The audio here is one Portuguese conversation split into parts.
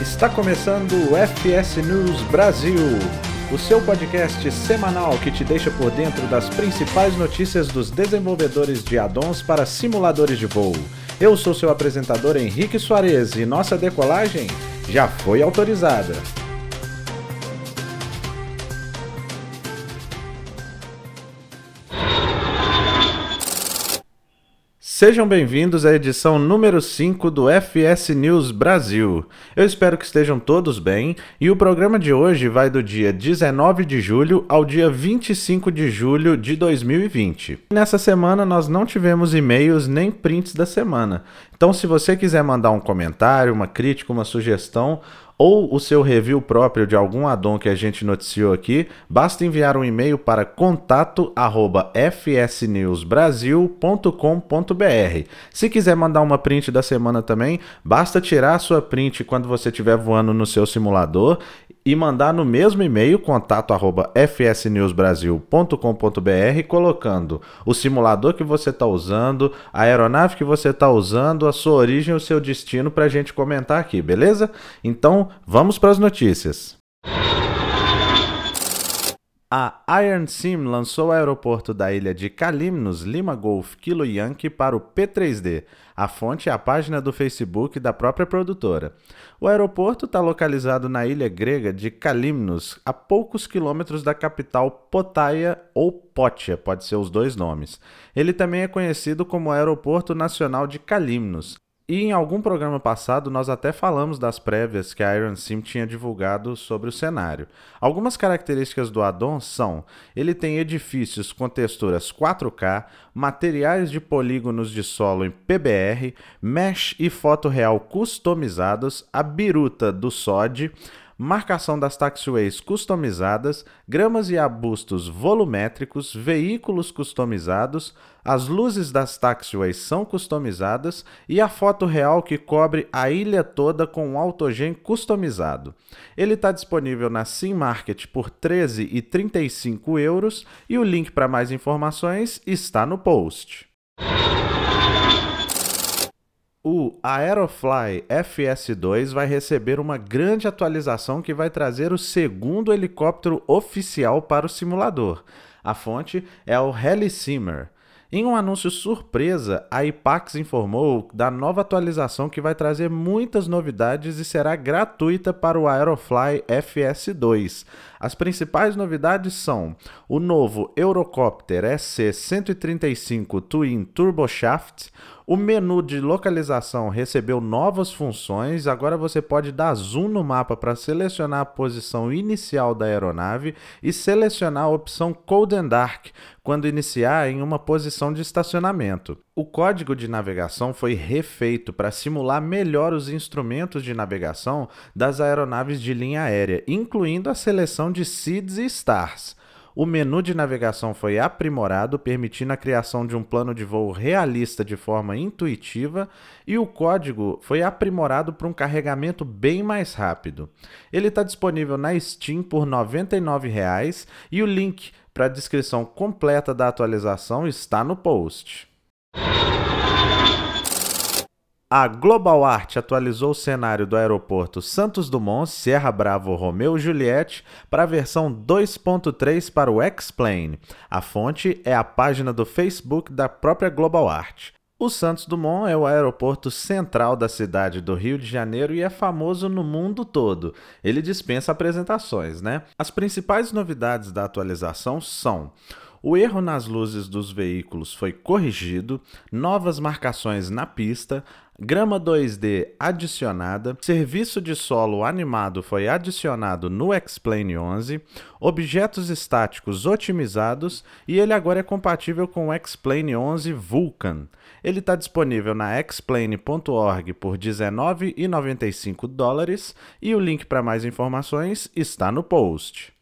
Está começando o FS News Brasil, o seu podcast semanal que te deixa por dentro das principais notícias dos desenvolvedores de addons para simuladores de voo. Eu sou seu apresentador Henrique Soares e nossa decolagem já foi autorizada. Sejam bem-vindos à edição número 5 do FS News Brasil. Eu espero que estejam todos bem e o programa de hoje vai do dia 19 de julho ao dia 25 de julho de 2020. Nessa semana nós não tivemos e-mails nem prints da semana. Então, se você quiser mandar um comentário, uma crítica, uma sugestão ou o seu review próprio de algum addon que a gente noticiou aqui, basta enviar um e-mail para contato@fsnewsbrasil.com.br. Se quiser mandar uma print da semana também, basta tirar a sua print quando você estiver voando no seu simulador e mandar no mesmo e-mail contato@fsnewsbrasil.com.br colocando o simulador que você está usando, a aeronave que você está usando, a sua origem o seu destino para a gente comentar aqui, beleza? Então vamos para as notícias. A Iron Sim lançou o aeroporto da ilha de Kalimnos, Lima Golf, Kilo Yankee para o P3D. A fonte é a página do Facebook da própria produtora. O aeroporto está localizado na ilha grega de Kalimnos, a poucos quilômetros da capital Potaia ou Potia, pode ser os dois nomes. Ele também é conhecido como Aeroporto Nacional de Kalimnos. E em algum programa passado nós até falamos das prévias que a Iron Sim tinha divulgado sobre o cenário. Algumas características do addon são: ele tem edifícios com texturas 4K, materiais de polígonos de solo em PBR, mesh e foto real customizados, a biruta do SOD, marcação das taxiways customizadas, gramas e arbustos volumétricos, veículos customizados, as luzes das taxiways são customizadas e a foto real que cobre a ilha toda com um autogen customizado. Ele está disponível na Sim Market por R$ 13,35 euros e o link para mais informações está no post. O Aerofly FS2 vai receber uma grande atualização que vai trazer o segundo helicóptero oficial para o simulador. A fonte é o Helisimmer. Em um anúncio surpresa, a IPAX informou da nova atualização que vai trazer muitas novidades e será gratuita para o Aerofly FS2. As principais novidades são o novo Eurocopter SC-135 Twin Turboshaft, o menu de localização recebeu novas funções. Agora você pode dar zoom no mapa para selecionar a posição inicial da aeronave e selecionar a opção Cold and Dark quando iniciar em uma posição de estacionamento. O código de navegação foi refeito para simular melhor os instrumentos de navegação das aeronaves de linha aérea, incluindo a seleção de SEEDs e STARS. O menu de navegação foi aprimorado, permitindo a criação de um plano de voo realista de forma intuitiva, e o código foi aprimorado para um carregamento bem mais rápido. Ele está disponível na Steam por R$ 99,00 e o link para a descrição completa da atualização está no post. A Global Art atualizou o cenário do aeroporto Santos Dumont Sierra Bravo Romeo Juliette para a versão 2.3 para o X-Plane. A fonte é a página do Facebook da própria Global Art. O Santos Dumont é o aeroporto central da cidade do Rio de Janeiro e é famoso no mundo todo. Ele dispensa apresentações, né? As principais novidades da atualização são o erro nas luzes dos veículos foi corrigido, novas marcações na pista, grama 2D adicionada, serviço de solo animado foi adicionado no X-Plane 11, objetos estáticos otimizados e ele agora é compatível com o X-Plane 11 Vulkan. Ele está disponível na xplane.org por 19,95 dólares e o link para mais informações está no post.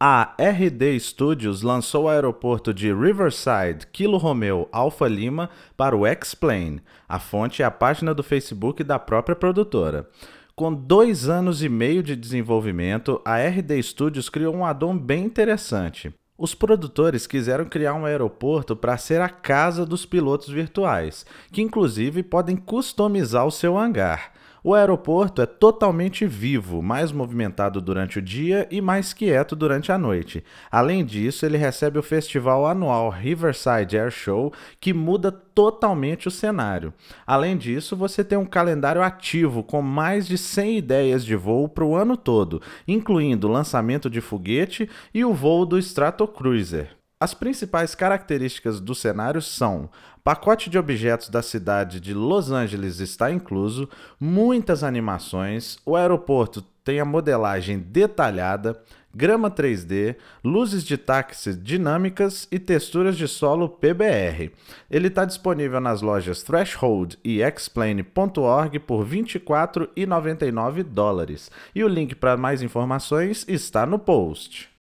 A RD Studios lançou o aeroporto de Riverside Kilo Romeo Alpha Lima para o X-Plane. A fonte é a página do Facebook da própria produtora. Com dois anos e meio de desenvolvimento, a RD Studios criou um addon bem interessante. Os produtores quiseram criar um aeroporto para ser a casa dos pilotos virtuais, que inclusive podem customizar o seu hangar. O aeroporto é totalmente vivo, mais movimentado durante o dia e mais quieto durante a noite. Além disso, ele recebe o festival anual Riverside Air Show, que muda totalmente o cenário. Além disso, você tem um calendário ativo com mais de 100 ideias de voo para o ano todo, incluindo o lançamento de foguete e o voo do Stratocruiser. As principais características do cenário são: pacote de objetos da cidade de Los Angeles está incluso, muitas animações, o aeroporto tem a modelagem detalhada, grama 3D, luzes de táxi dinâmicas e texturas de solo PBR. Ele está disponível nas lojas Threshold e Explain.org por R$ 24,99 dólares. E o link para mais informações está no post.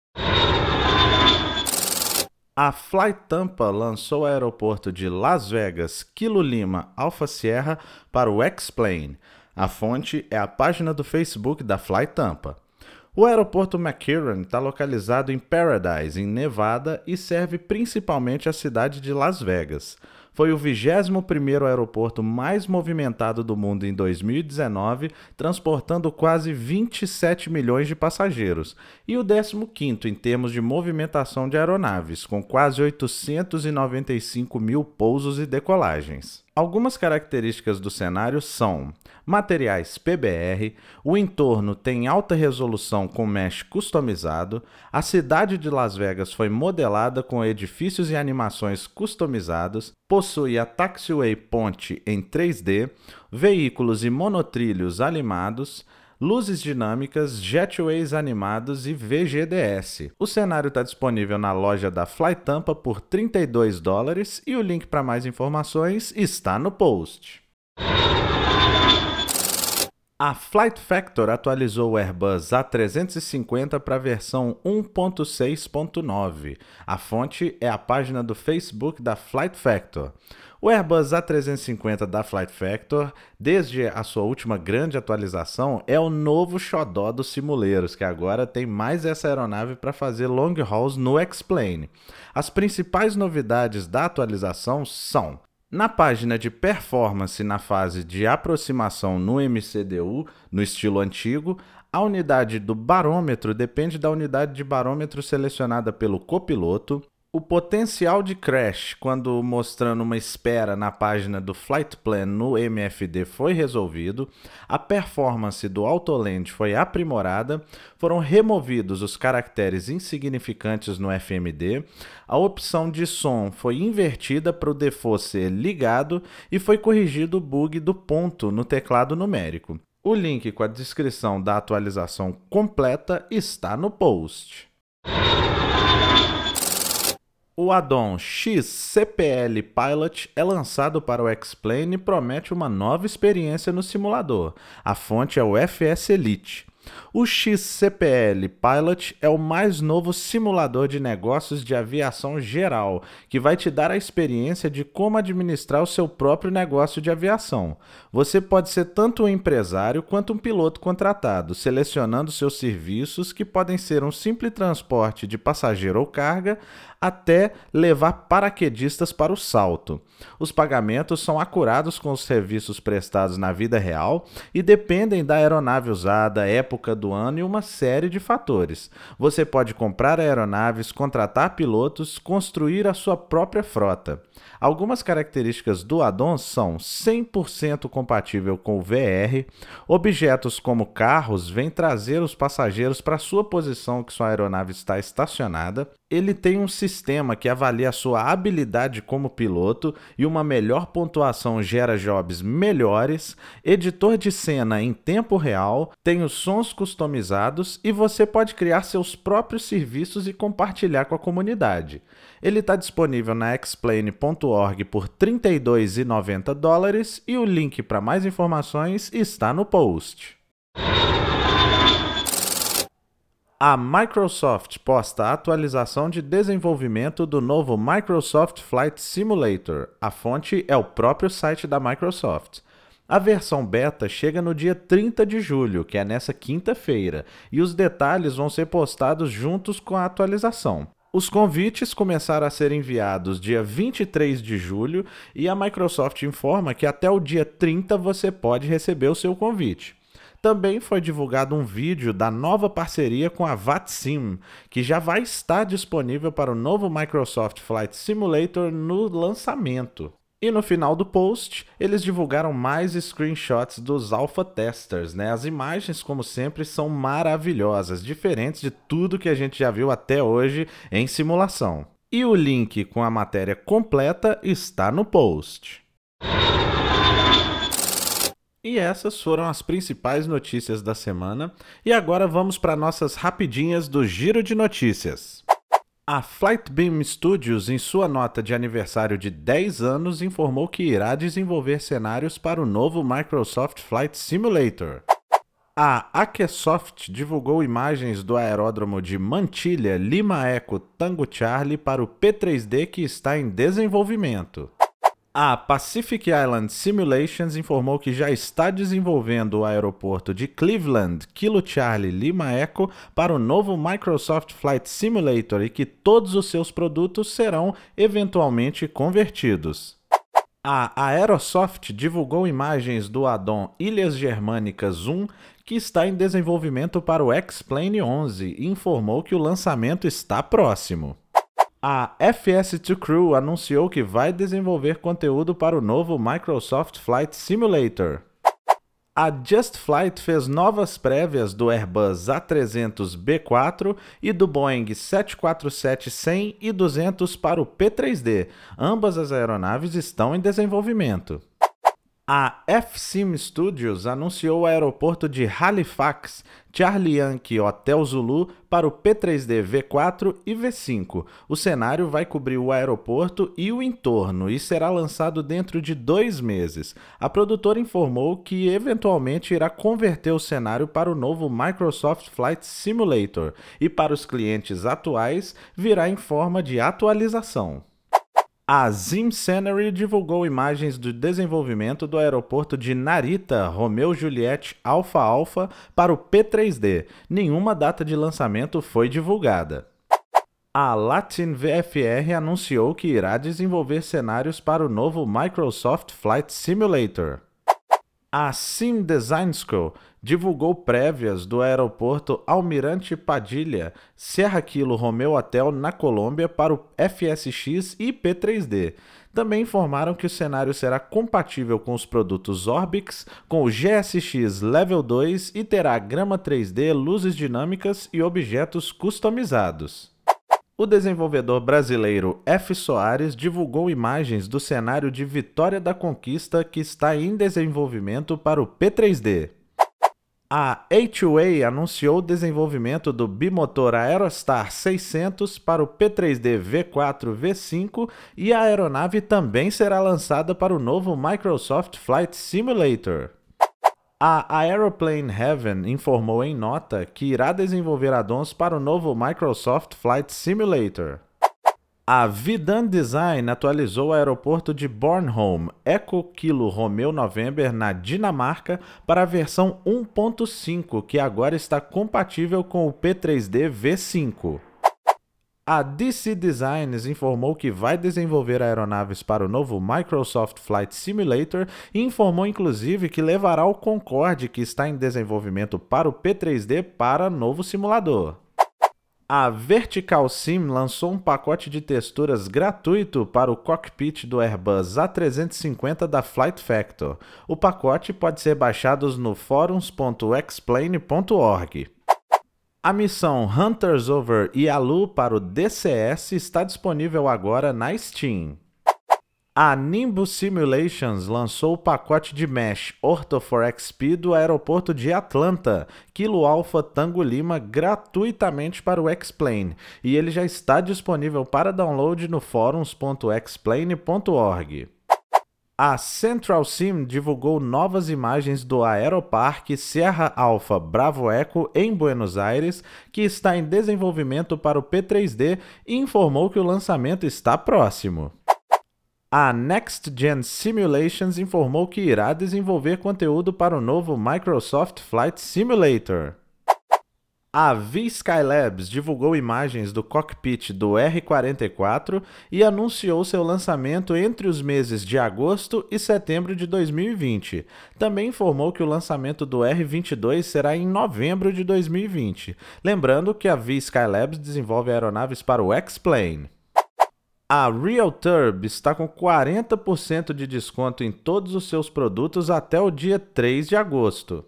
A Fly Tampa lançou o aeroporto de Las Vegas, Kilo Lima, Alpha Sierra para o X-Plane. A fonte é a página do Facebook da Fly Tampa. O aeroporto McCarran está localizado em Paradise, em Nevada, e serve principalmente a cidade de Las Vegas foi o 21º aeroporto mais movimentado do mundo em 2019, transportando quase 27 milhões de passageiros, e o 15º em termos de movimentação de aeronaves, com quase 895 mil pousos e decolagens. Algumas características do cenário são materiais PBR, o entorno tem alta resolução com mesh customizado, a cidade de Las Vegas foi modelada com edifícios e animações customizados, possui a Taxiway Ponte em 3D, veículos e monotrilhos animados, luzes dinâmicas, jetways animados e VGDS. O cenário está disponível na loja da Fly Tampa por 32 dólares e o link para mais informações está no post. A Flight Factor atualizou o Airbus A350 para a versão 1.6.9. A fonte é a página do Facebook da Flight Factor. O Airbus A350 da Flight Factor, desde a sua última grande atualização, é o novo xodó dos simuleiros, que agora tem mais essa aeronave para fazer long hauls no X-Plane. As principais novidades da atualização são na página de performance na fase de aproximação no MCDU, no estilo antigo, a unidade do barômetro depende da unidade de barômetro selecionada pelo copiloto. O potencial de crash, quando mostrando uma espera na página do Flight Plan no MFD, foi resolvido, a performance do Autoland foi aprimorada, foram removidos os caracteres insignificantes no FMD, a opção de som foi invertida para o default ser ligado e foi corrigido o bug do ponto no teclado numérico. O link com a descrição da atualização completa está no post. O addon XCPL Pilot é lançado para o X-Plane e promete uma nova experiência no simulador. A fonte é o FS Elite. O XCPL Pilot é o mais novo simulador de negócios de aviação geral, que vai te dar a experiência de como administrar o seu próprio negócio de aviação. Você pode ser tanto um empresário quanto um piloto contratado, selecionando seus serviços, que podem ser um simples transporte de passageiro ou carga, até levar paraquedistas para o salto. Os pagamentos são acurados com os serviços prestados na vida real e dependem da aeronave usada, época do ano e uma série de fatores. Você pode comprar aeronaves, contratar pilotos, construir a sua própria frota. Algumas características do addon são 100% compatível com o VR, objetos como carros vêm trazer os passageiros para sua posição que sua aeronave está estacionada, ele tem um sistema que avalia a sua habilidade como piloto e uma melhor pontuação gera jobs melhores, editor de cena em tempo real, tem os sons customizados e você pode criar seus próprios serviços e compartilhar com a comunidade. Ele está disponível na explain.org por R$ 32,90 dólares e o link para mais informações está no post. A Microsoft posta a atualização de desenvolvimento do novo Microsoft Flight Simulator. A fonte é o próprio site da Microsoft. A versão beta chega no dia 30 de julho, que é nessa quinta-feira, e os detalhes vão ser postados juntos com a atualização. Os convites começaram a ser enviados dia 23 de julho e a Microsoft informa que até o dia 30 você pode receber o seu convite. Também foi divulgado um vídeo da nova parceria com a VATSIM, que já vai estar disponível para o novo Microsoft Flight Simulator no lançamento. E no final do post, eles divulgaram mais screenshots dos alpha testers, né? As imagens, como sempre, são maravilhosas, diferentes de tudo que a gente já viu até hoje em simulação. E o link com a matéria completa está no post. E essas foram as principais notícias da semana. E agora vamos para nossas rapidinhas do Giro de Notícias. A Flightbeam Studios, em sua nota de aniversário de 10 anos, informou que irá desenvolver cenários para o novo Microsoft Flight Simulator. A Akesoft divulgou imagens do aeródromo de Mantilha Lima Eco Tango Charlie para o P3D que está em desenvolvimento. A Pacific Island Simulations informou que já está desenvolvendo o aeroporto de Cleveland, Kilo Charlie Lima Echo, para o novo Microsoft Flight Simulator e que todos os seus produtos serão eventualmente convertidos. A Aerosoft divulgou imagens do addon Ilhas Germânicas 1, que está em desenvolvimento para o X-Plane 11 e informou que o lançamento está próximo. A FS2 Crew anunciou que vai desenvolver conteúdo para o novo Microsoft Flight Simulator. A Just Flight fez novas prévias do Airbus A300B4 e do Boeing 747-100 e 200 para o P3D. Ambas as aeronaves estão em desenvolvimento. A FSIM Studios anunciou o aeroporto de Halifax, Charlie Yankee Hotel Zulu para o P3D V4 e V5. O cenário vai cobrir o aeroporto e o entorno e será lançado dentro de dois meses. A produtora informou que eventualmente irá converter o cenário para o novo Microsoft Flight Simulator e para os clientes atuais virá em forma de atualização. A Zim Scenery divulgou imagens do desenvolvimento do aeroporto de Narita Romeo Juliet Alpha Alpha para o P3D. Nenhuma data de lançamento foi divulgada. A Latin VFR anunciou que irá desenvolver cenários para o novo Microsoft Flight Simulator. A Sim Design School divulgou prévias do aeroporto Almirante Padilha, Serra Kilo Romeo Hotel na Colômbia para o FSX e P3D. Também informaram que o cenário será compatível com os produtos Orbix, com o GSX Level 2 e terá grama 3D, luzes dinâmicas e objetos customizados. O desenvolvedor brasileiro F. Soares divulgou imagens do cenário de Vitória da Conquista que está em desenvolvimento para o P3D. A A2A anunciou o desenvolvimento do bimotor Aerostar 600 para o P3D V4 V5 e a aeronave também será lançada para o novo Microsoft Flight Simulator. A Aeroplane Heaven informou em nota que irá desenvolver addons para o novo Microsoft Flight Simulator. A Vidan Design atualizou o aeroporto de Bornholm Eco Kilo Romeo November na Dinamarca para a versão 1.5, que agora está compatível com o P3D V5. A DC Designs informou que vai desenvolver aeronaves para o novo Microsoft Flight Simulator e informou inclusive que levará o Concorde, que está em desenvolvimento para o P3D, para novo simulador. A Vertical Sim lançou um pacote de texturas gratuito para o cockpit do Airbus A350 da Flight Factor. O pacote pode ser baixado no forums.explain.org. A missão Hunters Over Yalu para o DCS está disponível agora na Steam. A Nimbus Simulations lançou o pacote de Mesh Ortho for XP do aeroporto de Atlanta, Kilo Alpha Tango Lima, gratuitamente para o X-Plane, e ele já está disponível para download no forums.xplane.org. A Central Sim divulgou novas imagens do Aeroparque Serra Alpha Bravo Eco em Buenos Aires, que está em desenvolvimento para o P3D e informou que o lançamento está próximo. A Next Gen Simulations informou que irá desenvolver conteúdo para o novo Microsoft Flight Simulator. A V-Skylabs divulgou imagens do cockpit do R-44 e anunciou seu lançamento entre os meses de agosto e setembro de 2020. Também informou que o lançamento do R-22 será em novembro de 2020. Lembrando que a V-Skylabs desenvolve aeronaves para o X-Plane. A RealTurb está com 40% de desconto em todos os seus produtos até o dia 3 de agosto.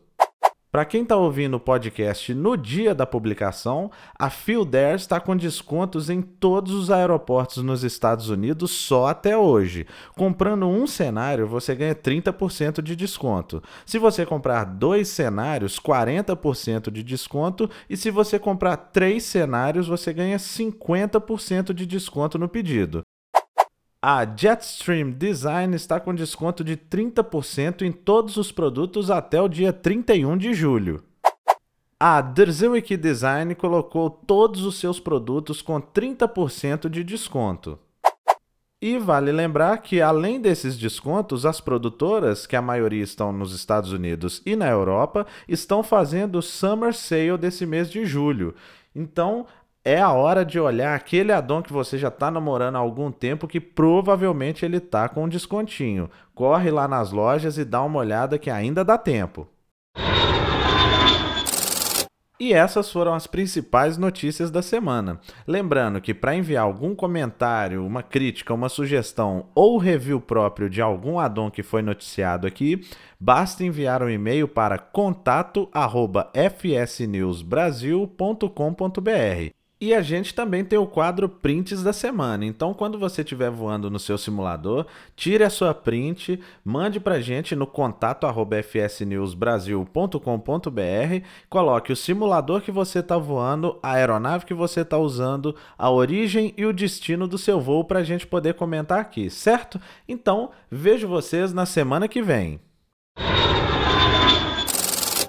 Para quem está ouvindo o podcast no dia da publicação, a Fieldair está com descontos em todos os aeroportos nos Estados Unidos só até hoje. Comprando um cenário, você ganha 30% de desconto. Se você comprar dois cenários, 40% de desconto. E se você comprar três cenários, você ganha 50% de desconto no pedido. A Jetstream Design está com desconto de 30% em todos os produtos até o dia 31 de julho. A Derzewick Design colocou todos os seus produtos com 30% de desconto. E vale lembrar que, além desses descontos, as produtoras, que a maioria estão nos Estados Unidos e na Europa, estão fazendo o Summer Sale desse mês de julho. Então, é a hora de olhar aquele addon que você já está namorando há algum tempo que provavelmente ele está com um descontinho. Corre lá nas lojas e dá uma olhada que ainda dá tempo. E essas foram as principais notícias da semana. Lembrando que para enviar algum comentário, uma crítica, uma sugestão ou review próprio de algum addon que foi noticiado aqui, basta enviar um e-mail para contato@fsnewsbrasil.com.br. E a gente também tem o quadro Prints da Semana. Então, quando você estiver voando no seu simulador, tire a sua print, mande para a gente no contato fsnewsbrasil.com.br, coloque o simulador que você está voando, a aeronave que você está usando, a origem e o destino do seu voo para a gente poder comentar aqui, certo? Então, vejo vocês na semana que vem.